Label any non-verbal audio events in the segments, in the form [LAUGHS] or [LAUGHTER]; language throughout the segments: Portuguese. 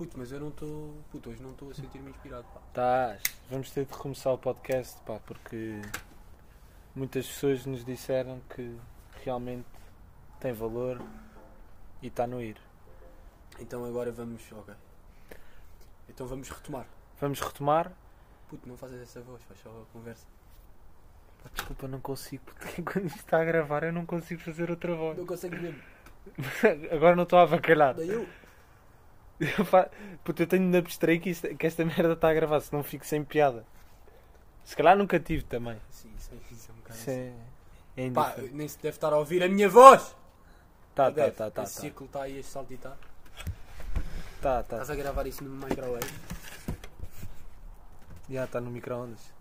Puto, mas eu não estou. Puto, hoje não estou a sentir-me inspirado, pá. Estás. Vamos ter de recomeçar o podcast, pá, porque muitas pessoas nos disseram que realmente tem valor e está no ir. Então agora vamos. Ok. Então vamos retomar. Vamos retomar. Puto, não fazes essa voz, faz só a conversa. Pá, Desculpa, não consigo, porque [LAUGHS] quando isto está a gravar eu não consigo fazer outra voz. Não consegue mesmo. [LAUGHS] Agora não estou a avacalhar. Daí eu. Eu, fa... Puta, eu tenho de abstrair que, isto- que esta merda está a gravar, senão fico sem piada. Se calhar nunca tive também. Sim, isso, é- isso é um bocado. Isso é, é Pá, nem se deve estar a ouvir a minha voz! Tá, tá, tá, tá, Esse tá. círculo está aí a saltitar. Tá, tá. Estás a gravar isso no microwave. Já está no micro-ondas.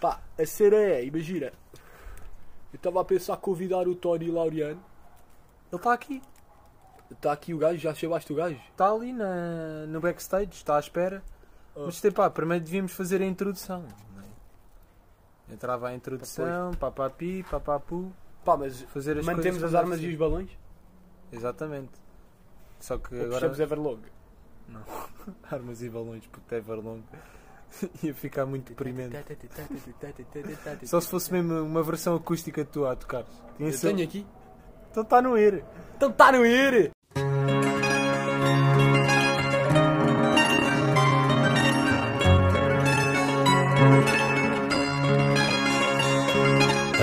Pá, a cena é, imagina. Eu estava a pensar convidar o Tony Laureano. Ele está aqui. Está aqui o gajo, já chamaste o gajo? Está ali na, no backstage, está à espera. Oh. Mas tem pá, primeiro devíamos fazer a introdução. não é? Entrava a introdução, papapi, papapu, Pá, mas fazer as mantemos as armas deve e os balões? Exatamente. Só que Ou agora. Everlong? [LAUGHS] Armas e balões, puto, Everlong. [LAUGHS] Ia ficar muito deprimente. Só se fosse mesmo uma versão acústica tua a tocar. Tinha Eu tenho aqui. Então está no ir. Então está no ir!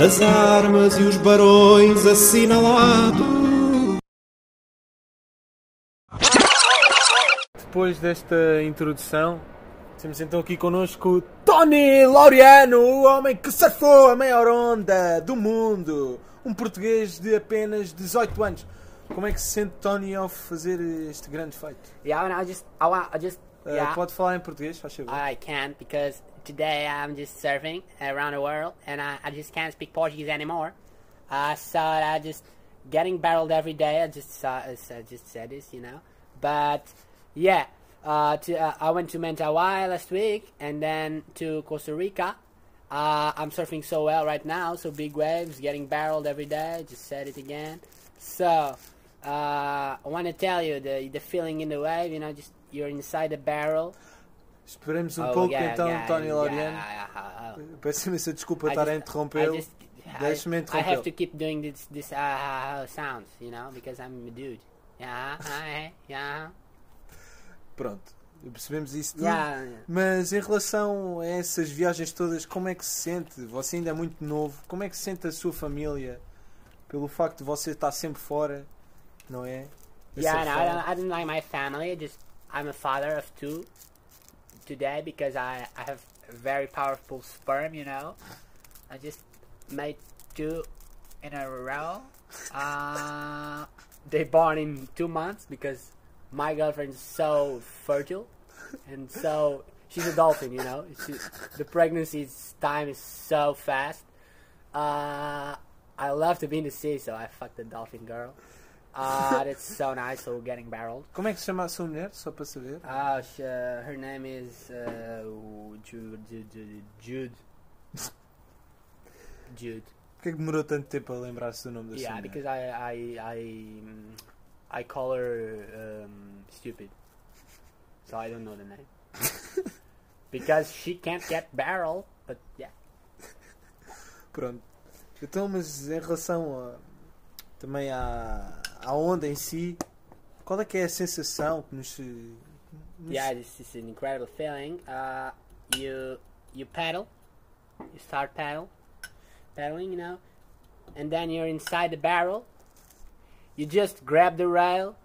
As armas e os barões assinalados. Depois desta introdução, temos então aqui connosco o Tony Laureano, o homem que surfou a maior onda do mundo. Um português de apenas 18 anos. Como é que se sente Tony ao fazer este grande feito? Yeah, and I just, I just, Uh, yeah, Pode falar em português, faz favor. I can't because today I'm just surfing around the world and I, I just can't speak Portuguese anymore. Uh, so I just getting barreled every day. I just I just said this, you know. But yeah, uh, to, uh, I went to Mentawai last week and then to Costa Rica. Uh, I'm surfing so well right now, so big waves, getting barreled every day. Just said it again. So uh, I want to tell you the the feeling in the wave. You know, just you're inside the barrel. Esperemos um Oh, pouco yeah, então, yeah, Tony yeah, Laureano. yeah, Peço imensa desculpa I estar a just- interrompê-lo. I just- I- Deixe-me I interrompê-lo. have to keep doing this this uh, sounds, you know, because I'm a dude. Yeah, yeah, Pronto, percebemos isso tudo. Mas em relação a essas viagens todas, como é que se sente? Você ainda é muito novo. Como é que se sente a sua família pelo facto de você estar sempre fora, não é? A Yeah, no, I don't, I don't like my family. I just I'm a father of two today because I I have very powerful sperm. You know, I just made two in a row. Uh, they born in two months because my girlfriend is so fertile and so she's a dolphin. You know, she, the pregnancy time is so fast. Uh, I love to be in the sea, so I fucked the dolphin girl. Uh, that's so nice. So getting barreled. Como é que se chama a sua mulher, só para saber? Uh, sh- uh, her name is uh, Jude. Jude. Jude. Jude. Porquê que demorou tanto tempo a lembrar-se do nome da sua Yeah, mulher? because I I I I call her um, stupid, so I don't know the name. [LAUGHS] because she can't get barrel, but yeah. Pronto. Então, mas em relação a, também à, à onda em si, qual é que é a sensação que nos... nos Yeah, this is an incredible feeling. Uh, you you paddle, you start paddle, paddling, you know, and then you're inside the barrel. You just grab the rail,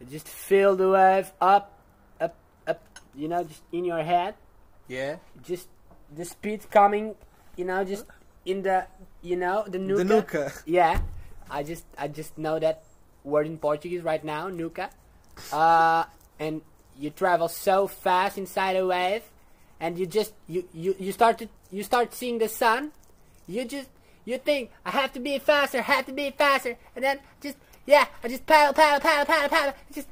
you just feel the wave up, up, up, you know, just in your head. Yeah? Just the speed coming, you know, just in the, you know, the nuka. De nuca. Yeah, I just I just know that word in Portuguese right now, nuca. Uh, and you travel so fast inside a wave, and you just you you you start to you start seeing the sun. You just you think I have to be faster, have to be faster, and then just yeah, I just paddle, paddle, paddle, paddle, paddle. Just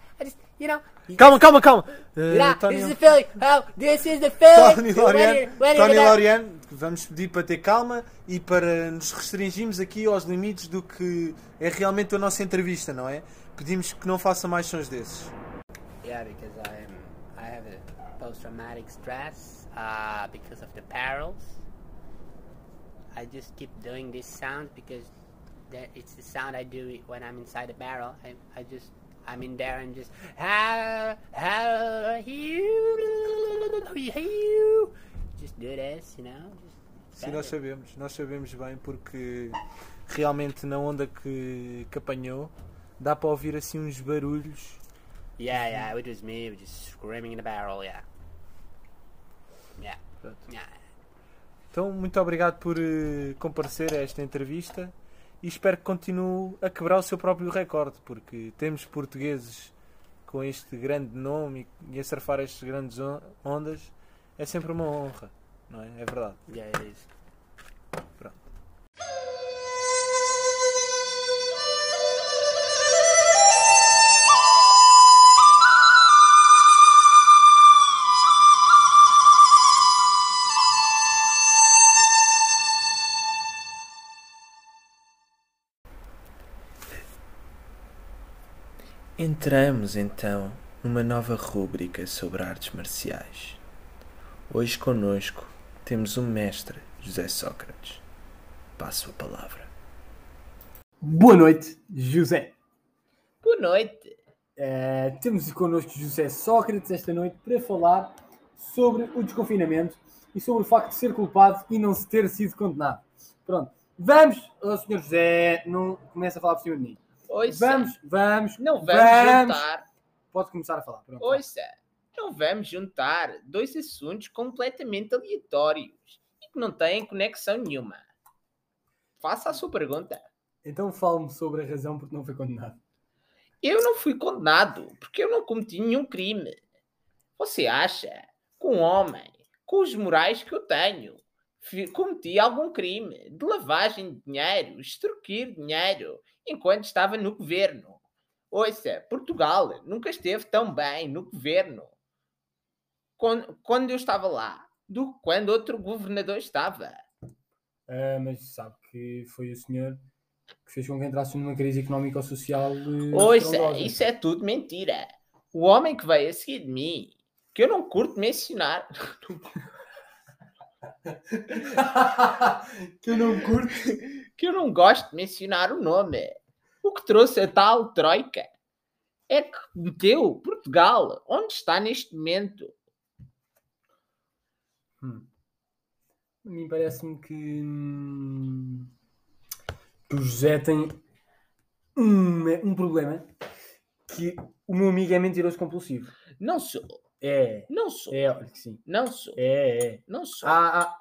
you know. Calma, calma, calma! Uh, Yeah, Tony, this is the feeling. Oh, this is the feeling. Tony Laureano, Tony vamos pedir para ter calma e para nos restringirmos aqui aos limites do que é realmente a nossa entrevista, não é? pedimos que não faça mais sons desses. Yeah, because I'm I have a post-traumatic stress uh, because of the perils. I just keep doing this sound because that it's the sound I do when I'm inside the barrel. I, I just I'm in there and just how how you just do this, you know. Just Sim, nós sabemos, nós sabemos bem porque realmente na onda que, que apanhou dá para ouvir assim uns barulhos. Yeah, yeah, it was me, just screaming in the barrel. Yeah, yeah, yeah. Então, muito obrigado por eh, comparecer a esta entrevista e espero que continue a quebrar o seu próprio recorde, porque temos portugueses com este grande nome e, a surfar estas grandes on- ondas é sempre uma honra, não é? É verdade. Yeah, it is. Entramos então numa nova rúbrica sobre artes marciais. Hoje conosco temos o mestre José Sócrates. Passo a palavra. Boa noite, José. Boa noite. Eh, temos connosco José Sócrates esta noite para falar sobre o desconfinamento e sobre o facto de ser culpado e não se ter sido condenado. Pronto. Vamos, oh, Sr. José, não começa a falar por cima de mim. Ouça, Vamos, vamos. não vamos, vamos. juntar. Pode começar a falar. Pronto. Ouça, não vamos juntar dois assuntos completamente aleatórios e que não têm conexão nenhuma. Faça a sua pergunta. Então fale-me sobre a razão porque não foi condenado. Eu não fui condenado porque eu não cometi nenhum crime. Você acha que um homem com os morais que eu tenho cometi algum crime de lavagem de dinheiro, extorquir dinheiro enquanto estava no governo? Ouça, Portugal nunca esteve tão bem no governo quando, quando eu estava lá do que quando outro governador estava. Ah, mas sabe que foi o senhor que fez com que entrasse numa crise económica ou social. eh, Ouça, isso é tudo mentira. O homem que veio a seguir de mim, que eu não curto mencionar, [LAUGHS] [LAUGHS] que eu não curto. que eu não gosto de mencionar o nome, o que trouxe a tal Troika, é que meteu Portugal onde está neste momento. A mim parece-me que, hum, o José tem um, um problema que o meu amigo é mentiroso compulsivo. Não sou, É, não sou, é, sim. não sou, É, é. não sou, Ah,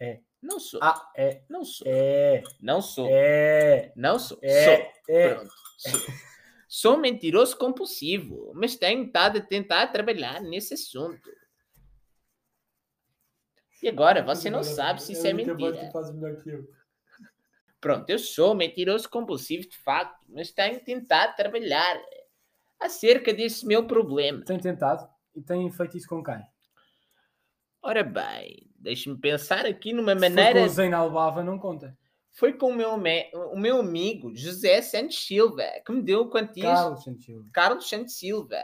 ah, não sou, ah, é, não sou, é, não sou, é, não sou, é, sou. é. Pronto. Sou. Sou mentiroso compulsivo, mas tenho estado a tentar trabalhar nesse assunto. E agora você não sabe se isso é mentira. que eu. Pronto, eu sou mentiroso compulsivo de facto, mas tenho tentado trabalhar acerca desse meu problema. Tem tentado e tem feito isso com quem? Ora bem, deixe-me pensar aqui numa Se maneira. com o Zena Albava, não conta. Foi com o meu, me- o meu amigo José Santos Silva que me deu quantias. Carlos Santil. Carlos Santos Silva,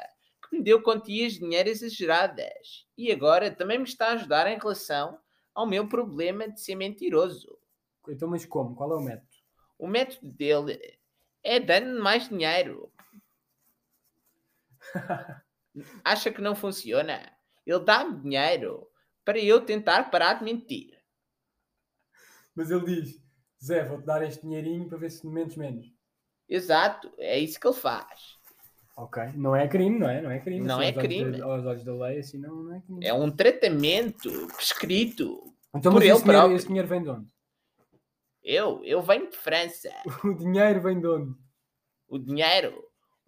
que me deu quantias de dinheiro exageradas e agora também me está a ajudar em relação ao meu problema de ser mentiroso. Então, mas como? Qual é o método? O método dele é dando mais dinheiro. [LAUGHS] Acha que não funciona? Ele dá-me dinheiro para eu tentar parar de mentir. Mas ele diz: Zé, vou-te dar este dinheirinho para ver se mentes menos. Exato, é isso que ele faz. Ok. Não é crime, não é? Não é crime. Não Assim, é aos olhos crime. da- aos olhos da lei, assim, não, não é crime. É um tratamento prescrito. então, por mas ele esse dinheiro, próprio. esse dinheiro vem de onde? Eu, eu venho de França. [LAUGHS] O dinheiro vem de onde? O dinheiro,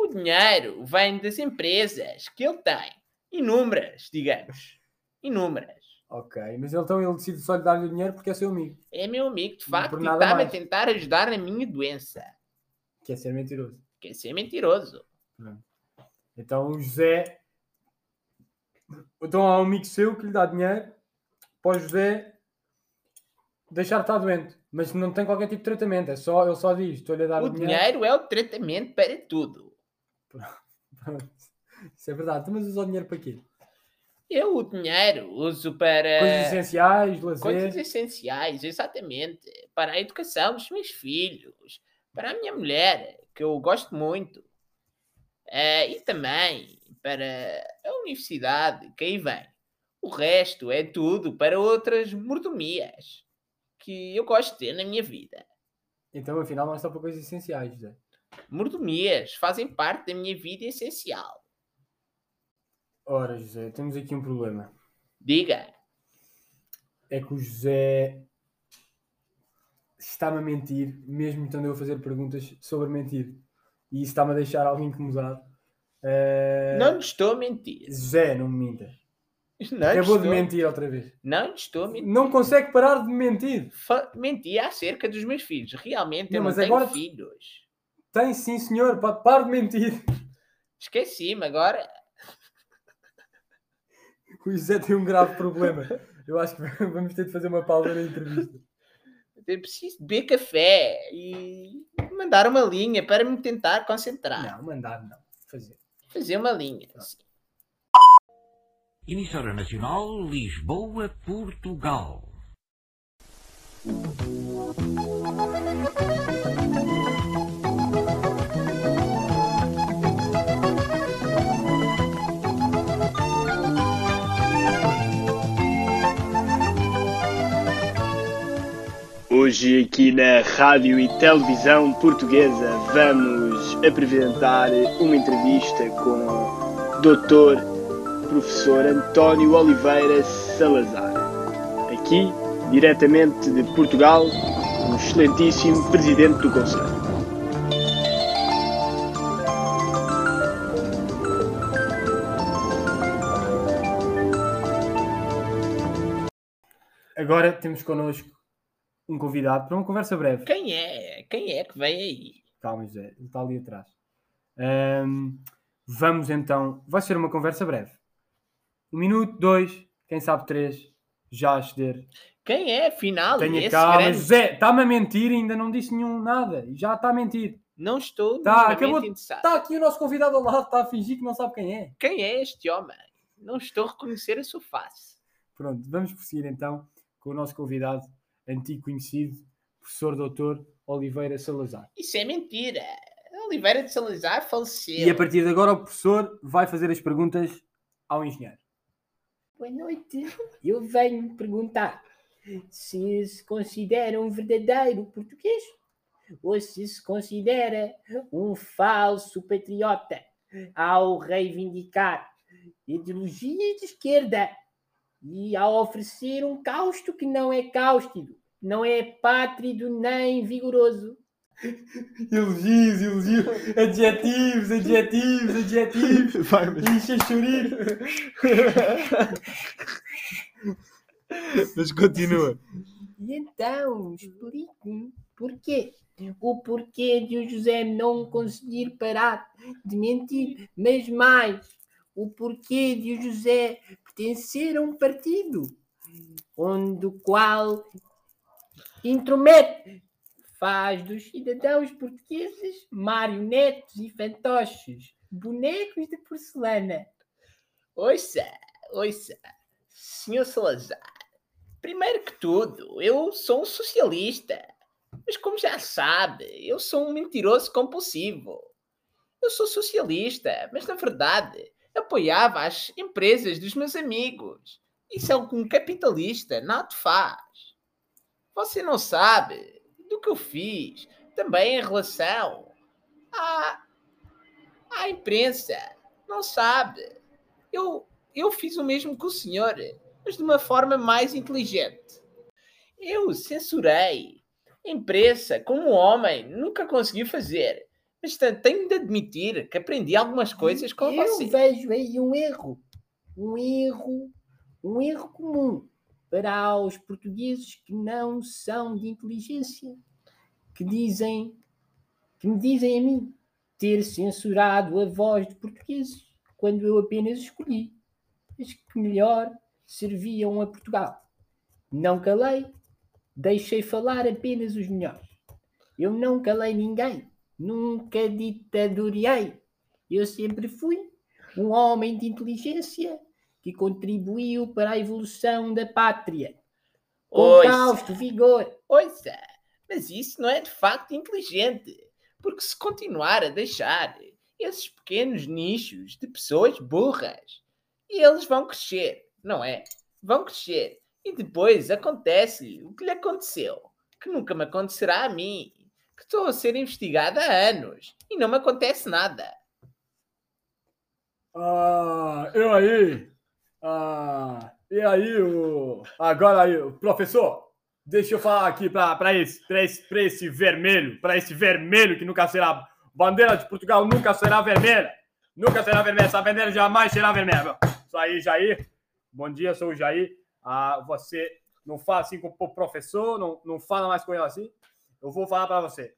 o dinheiro vem das empresas que ele tem. Inúmeras, digamos. Inúmeras. Ok. Mas ele, então ele decide só lhe dar-lhe o dinheiro porque é seu amigo. É meu amigo, de facto, e está-me a tentar ajudar na minha doença. Que é ser mentiroso. Quer ser mentiroso. Então o José. Então há um amigo seu que lhe dá dinheiro para o José deixar de estar doente. Mas não tem qualquer tipo de tratamento. É só, ele só diz: estou-lhe a dar O o dinheiro. dinheiro é o tratamento para tudo. Pronto. Isso é verdade. Mas usa o dinheiro para quê? Eu o dinheiro uso para Coisas essenciais, lazer. coisas essenciais, exatamente. Para a educação dos meus filhos, para a minha mulher, que eu gosto muito. Eh, e também para a universidade, que aí vem. O resto é tudo para outras mordomias que eu gosto de ter na minha vida. Então, afinal, não é só para coisas essenciais, José. Mordomias fazem parte da minha vida essencial. Ora, José, temos aqui um problema. Diga. É que o José está-me a mentir, mesmo estando eu a fazer perguntas sobre mentir. E isso está-me a deixar algo incomodado. Eh, Não estou a mentir. José, não me minta. Não Acabou estou, de mentir outra vez. Não estou a mentir. Não consegue parar de mentir. Fa- Menti acerca dos meus filhos. Realmente Não, eu não tenho agora- filhos. Tem sim, senhor. Pa- Pare de mentir. Esqueci-me agora. O José tem um grave problema. Eu acho que [LAUGHS] vamos ter de fazer uma pausa na entrevista. Eu preciso beber café e mandar uma linha para me tentar concentrar. Não, mandar não. Fazer. Fazer uma linha. assim. Emissora Nacional Lisboa, Portugal. Hoje aqui na Rádio e Televisão Portuguesa vamos apresentar uma entrevista com o Dr. Professor António Oliveira Salazar. Aqui, diretamente de Portugal, o excelentíssimo Presidente do Conselho. Agora temos connosco um convidado para uma conversa breve. Quem é? Quem é que vem aí? Calma, José, ele está ali atrás. Ahm, vamos então. Vai ser uma conversa breve. Um minuto, dois, quem sabe três, já a ceder. Quem é, afinal? Tenha calma, grande... José, está-me a mentir, ainda não disse nenhum nada. Já está a mentir. Não estou Tá, acabou- interessado. Está aqui o nosso convidado ao lado, está a fingir que não sabe quem é. Quem é este homem? Não estou a reconhecer a sua face. Pronto, vamos prosseguir então com o nosso convidado, antigo conhecido, professor doutor Oliveira Salazar. Isso é mentira. Oliveira de Salazar faleceu. E a partir de agora o professor vai fazer as perguntas ao engenheiro. Boa noite. Eu venho perguntar se se considera um verdadeiro português ou se se considera um falso patriota ao reivindicar ideologias de esquerda e ao oferecer um cáusto que não é cáustido, não é pátrido nem vigoroso. Elogios, elogios, adjetivos, adjetivos, adjetivos. [LAUGHS] Vai, mas, mas continua. E então, explique-me porquê. O porquê de o José não conseguir parar de mentir, mas mais, o porquê de o José pertencer a um partido onde o qual intromete, faz dos cidadãos portugueses marionetes e fantoches, bonecos de porcelana. Ouça, ouça, senhor Salazar. Primeiro que tudo, eu sou um socialista. Mas como já sabe, eu sou um mentiroso compulsivo. Eu sou socialista, mas na verdade apoiava as empresas dos meus amigos. Isso é o que um capitalista não faz. Você não sabe do que eu fiz também em relação à, à imprensa. Não sabe. Eu, eu fiz o mesmo que o senhor, mas de uma forma mais inteligente. Eu censurei a imprensa como um homem nunca conseguiu fazer. Mas tenho de admitir que aprendi algumas coisas com Eu você. vejo aí um erro, um erro, um erro comum para os portugueses que não são de inteligência, que dizem, que me dizem a mim ter censurado a voz de portugueses quando eu apenas escolhi as que melhor serviam a Portugal. Não calei, deixei falar apenas os melhores. Eu não calei ninguém, nunca ditadoriei. Eu sempre fui um homem de inteligência que contribuiu para a evolução da pátria. Com Ouça. vigor. Ouça, mas isso não é de facto inteligente, porque se continuar a deixar esses pequenos nichos de pessoas burras, eles vão crescer, não é? Vão crescer. E depois acontece o que lhe aconteceu, que nunca me acontecerá a mim, que estou a ser investigada há anos e não me acontece nada. Ah, eu aí. Ah, e aí, o. Agora aí, o professor. Deixa eu falar aqui para esse, esse, esse vermelho, para esse vermelho que nunca será. Bandeira de Portugal nunca será vermelha. Nunca será vermelha. Essa bandeira jamais será vermelha. Isso aí, Jair. Bom dia, sou o Jair. Ah, você não fala assim com o professor, não, não fala mais com ele assim. Eu vou falar para você.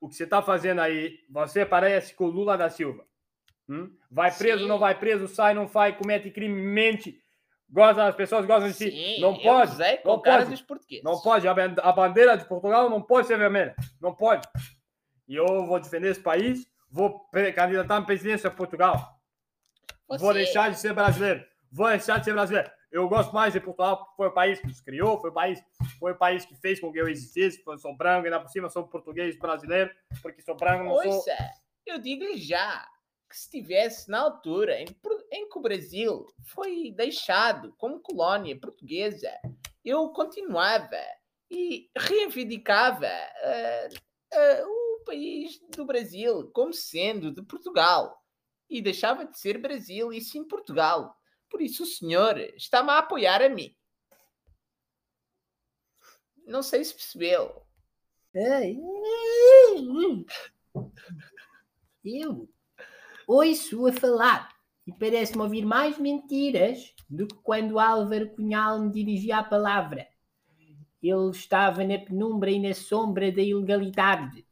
O que você está fazendo aí, você parece com o Lula da Silva. Hum? Vai preso, Sim. não vai preso, sai, não vai, comete crime, mente. Gosta, as pessoas gostam de si. Não pode. Não pode. Não pode. A ban- a bandeira de Portugal não pode ser vermelha. Não pode. E eu vou defender esse país. Vou candidatar à presidência de Portugal. Vou Você- deixar de ser brasileiro. Vou deixar de ser brasileiro. Eu gosto mais de Portugal, foi o país que nos criou, foi o país, foi o país que fez com que eu existisse. Eu sou branco, ainda por cima sou português brasileiro, porque sou branco, não sou. Ouça, eu digo-lhe já que se estivesse na altura em, em que o Brasil foi deixado como colónia portuguesa, eu continuava e reivindicava ah, ah, o país do Brasil como sendo de Portugal e deixava de ser Brasil e sim Portugal. Por isso o senhor está-me a apoiar a mim. Não sei se percebeu. Eu ouço a falar e parece-me ouvir mais mentiras do que quando Álvaro Cunhal me dirigia a palavra. Ele estava na penumbra e na sombra da ilegalidade.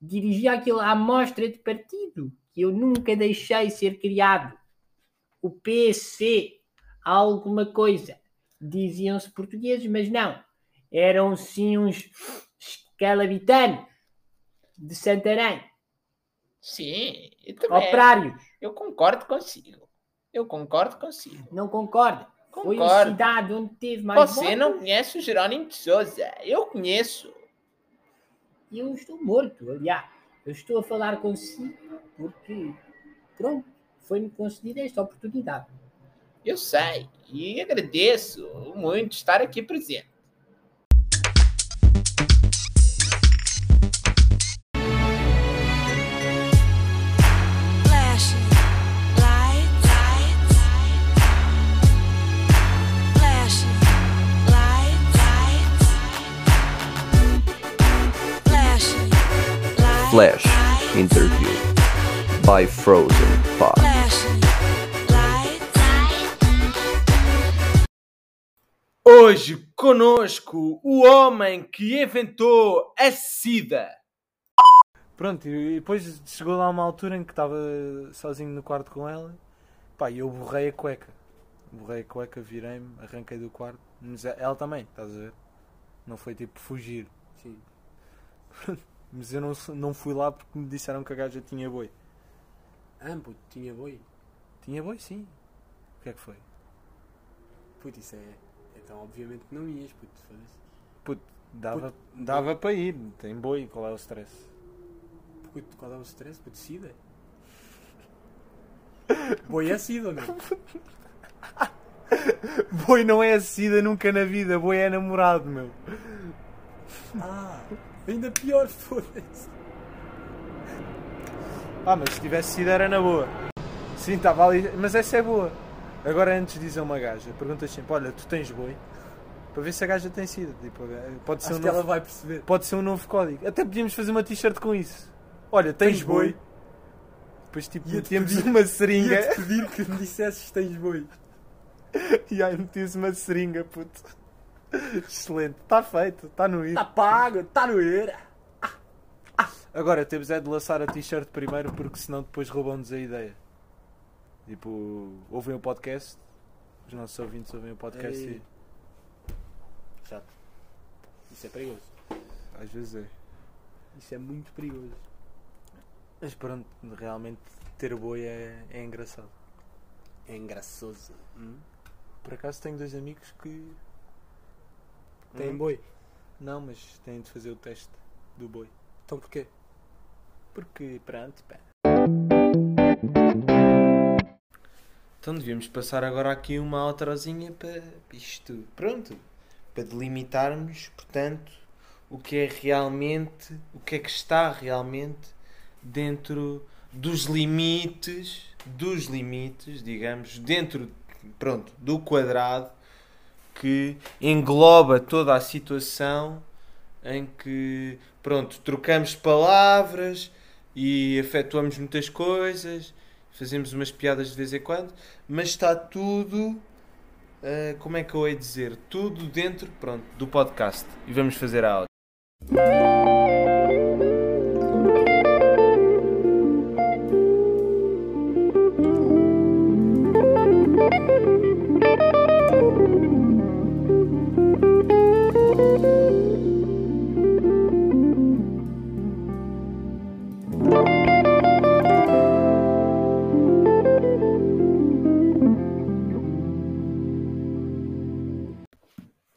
Dirigia aquilo à amostra de partido que eu nunca deixei ser criado. O PC, alguma coisa. Diziam-se portugueses, mas não. Eram sim uns escalabitanos de Santarém, Sim, eu também. operários. Eu concordo consigo. Eu concordo consigo. Não concorda? Foi a Concordo. cidade onde teve mais Você não votos. conhece o Jerónimo de Souza. Eu conheço. Eu estou morto, aliás. Eu estou a falar consigo porque, pronto, foi-me concedida esta oportunidade. Eu sei. E agradeço muito estar aqui presente. Flash Interview by Frozen lights, Hoje conosco o homem que inventou a SIDA. Pronto, e depois chegou lá uma altura em que estava sozinho no quarto com ela. Pá, e eu borrei a cueca. Borrei a cueca, virei-me, arranquei do quarto. Mas ela também, estás a ver? Não foi tipo fugir. Sim. Mas eu não, não fui lá porque me disseram que a gaja tinha boi. Ah, puto, tinha boi. Tinha boi, sim. O que é que foi? Puto, isso é. Então, obviamente que não ias, puto. foda-se. Puto, dava, dava para ir. Tem boi, qual é o stress? Puto, qual é o stress? Puto, sida. [LAUGHS] Boi é sida, não? Boi não é SIDA nunca na vida, boi é namorado, meu. Ah, ainda pior, foda-se. Ah, mas se tivesse sido era na boa. Sim, estava ali. Mas essa é boa. Agora, antes de dizer uma gaja, perguntas sempre: Olha, tu tens boi? Para ver se a gaja tem sido. Tipo, pode, ser um Acho que novo, ela vai perceber. pode ser um novo código. Até podíamos fazer uma t-shirt com isso. Olha, tens, Tens boi? boi? Depois, tipo, metíamos pedir- uma seringa. Ia-te pedir que me dissesses tens boi. [LAUGHS] e aí metia-se uma seringa, puto. Excelente. Está feito. Está no ir. Tá pago, tá no era. Agora temos é de lançar a t-shirt primeiro porque senão depois roubam-nos a ideia. Tipo, ouvem o podcast, os nossos ouvintes ouvem o podcast Ei. Chato. Isso é perigoso. e às vezes é. Isso é muito perigoso. Mas pronto, realmente ter boi é, é engraçado. É engraçoso. Hum? Por acaso tenho dois amigos que. Tem Hum, boi. Não, mas têm de fazer o teste do boi. Então porquê? Porque pronto, pá. Então devíamos passar agora aqui uma outrozinha para isto. Pronto. Para delimitarmos, portanto, o que é realmente, o que é que está realmente dentro dos limites, dos limites, digamos, dentro, pronto, do quadrado que engloba toda a situação em que, pronto, trocamos palavras e efetuamos muitas coisas, fazemos umas piadas de vez em quando, mas está tudo, ah, como é que eu hei dizer, tudo dentro, pronto, do podcast. E vamos fazer a aula.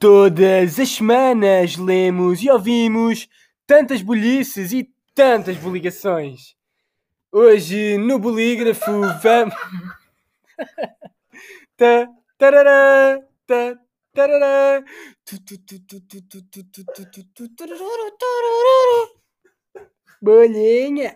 Todas as semanas lemos e ouvimos tantas bolices e tantas boligações. Hoje no bolígrafo vamos. [LAUGHS] ta, tarará, ta. Bolinha!